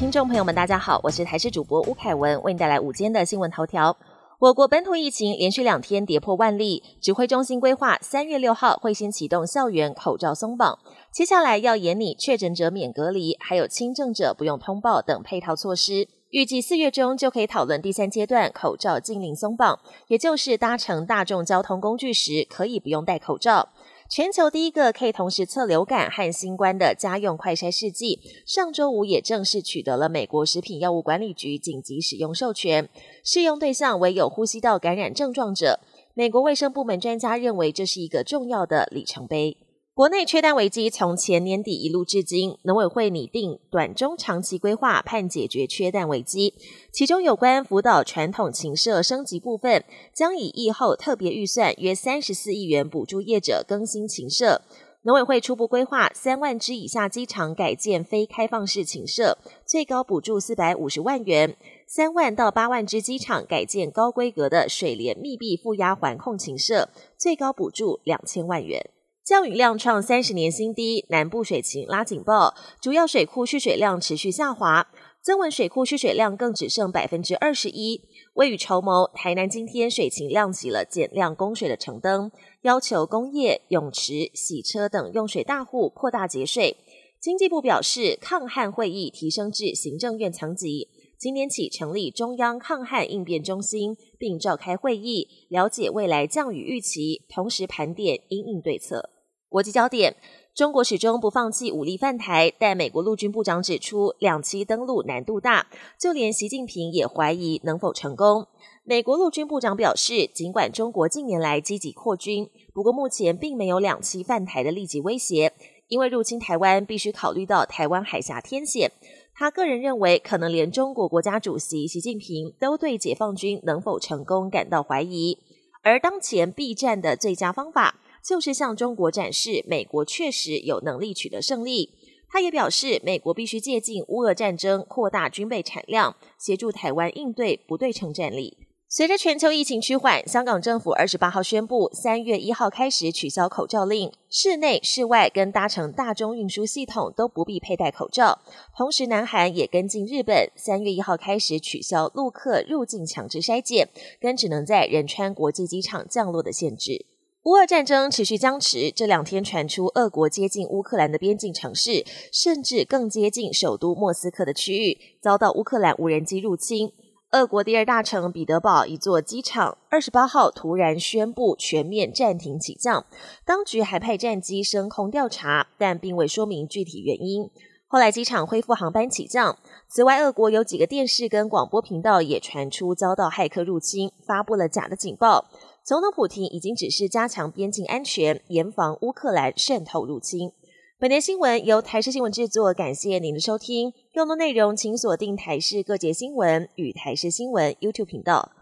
听众朋友们，大家好，我是台视主播吴凯文，为您带来午间的新闻头条。我国本土疫情连续两天跌破万例，指挥中心规划三月六号会先启动校园口罩松绑，接下来要严拟确诊者免隔离，还有轻症者不用通报等配套措施。预计四月中就可以讨论第三阶段口罩禁令松绑，也就是搭乘大众交通工具时可以不用戴口罩。全球第一个可以同时测流感和新冠的家用快筛试剂，上周五也正式取得了美国食品药物管理局紧急使用授权，适用对象为有呼吸道感染症状者。美国卫生部门专家认为这是一个重要的里程碑。国内缺蛋危机从前年底一路至今，农委会拟定短中长期规划，盼解决缺蛋危机。其中有关辅导传统禽舍升级部分，将以疫后特别预算约三十四亿元补助业者更新禽舍。农委会初步规划三万只以下机场改建非开放式禽舍，最高补助四百五十万元；三万到八万只机场改建高规格的水帘密闭负压环控禽舍，最高补助两千万元。降雨量创三十年新低，南部水情拉警报，主要水库蓄水量持续下滑，增文水库蓄水量更只剩百分之二十一。未雨绸缪，台南今天水情亮起了减量供水的橙灯，要求工业、泳池、洗车等用水大户扩大节水。经济部表示，抗旱会议提升至行政院层级，今年起成立中央抗旱应变中心，并召开会议，了解未来降雨预期，同时盘点应应对策。国际焦点：中国始终不放弃武力犯台，但美国陆军部长指出，两栖登陆难度大，就连习近平也怀疑能否成功。美国陆军部长表示，尽管中国近年来积极扩军，不过目前并没有两栖犯台的立即威胁，因为入侵台湾必须考虑到台湾海峡天险。他个人认为，可能连中国国家主席习近平都对解放军能否成功感到怀疑。而当前避战的最佳方法。就是向中国展示，美国确实有能力取得胜利。他也表示，美国必须借鉴乌俄战争，扩大军备产量，协助台湾应对不对称战力。随着全球疫情趋缓，香港政府二十八号宣布，三月一号开始取消口罩令，室内、室外跟搭乘大众运输系统都不必佩戴口罩。同时，南韩也跟进日本，三月一号开始取消陆客入境强制筛检，跟只能在仁川国际机场降落的限制。乌俄战争持续僵持，这两天传出俄国接近乌克兰的边境城市，甚至更接近首都莫斯科的区域，遭到乌克兰无人机入侵。俄国第二大城彼得堡一座机场，二十八号突然宣布全面暂停起降，当局还派战机升空调查，但并未说明具体原因。后来机场恢复航班起降。此外，俄国有几个电视跟广播频道也传出遭到骇客入侵，发布了假的警报。总统普京已经指示加强边境安全，严防乌克兰渗透入侵。本节新闻由台视新闻制作，感谢您的收听。更多内容请锁定台视各节新闻与台视新闻 YouTube 频道。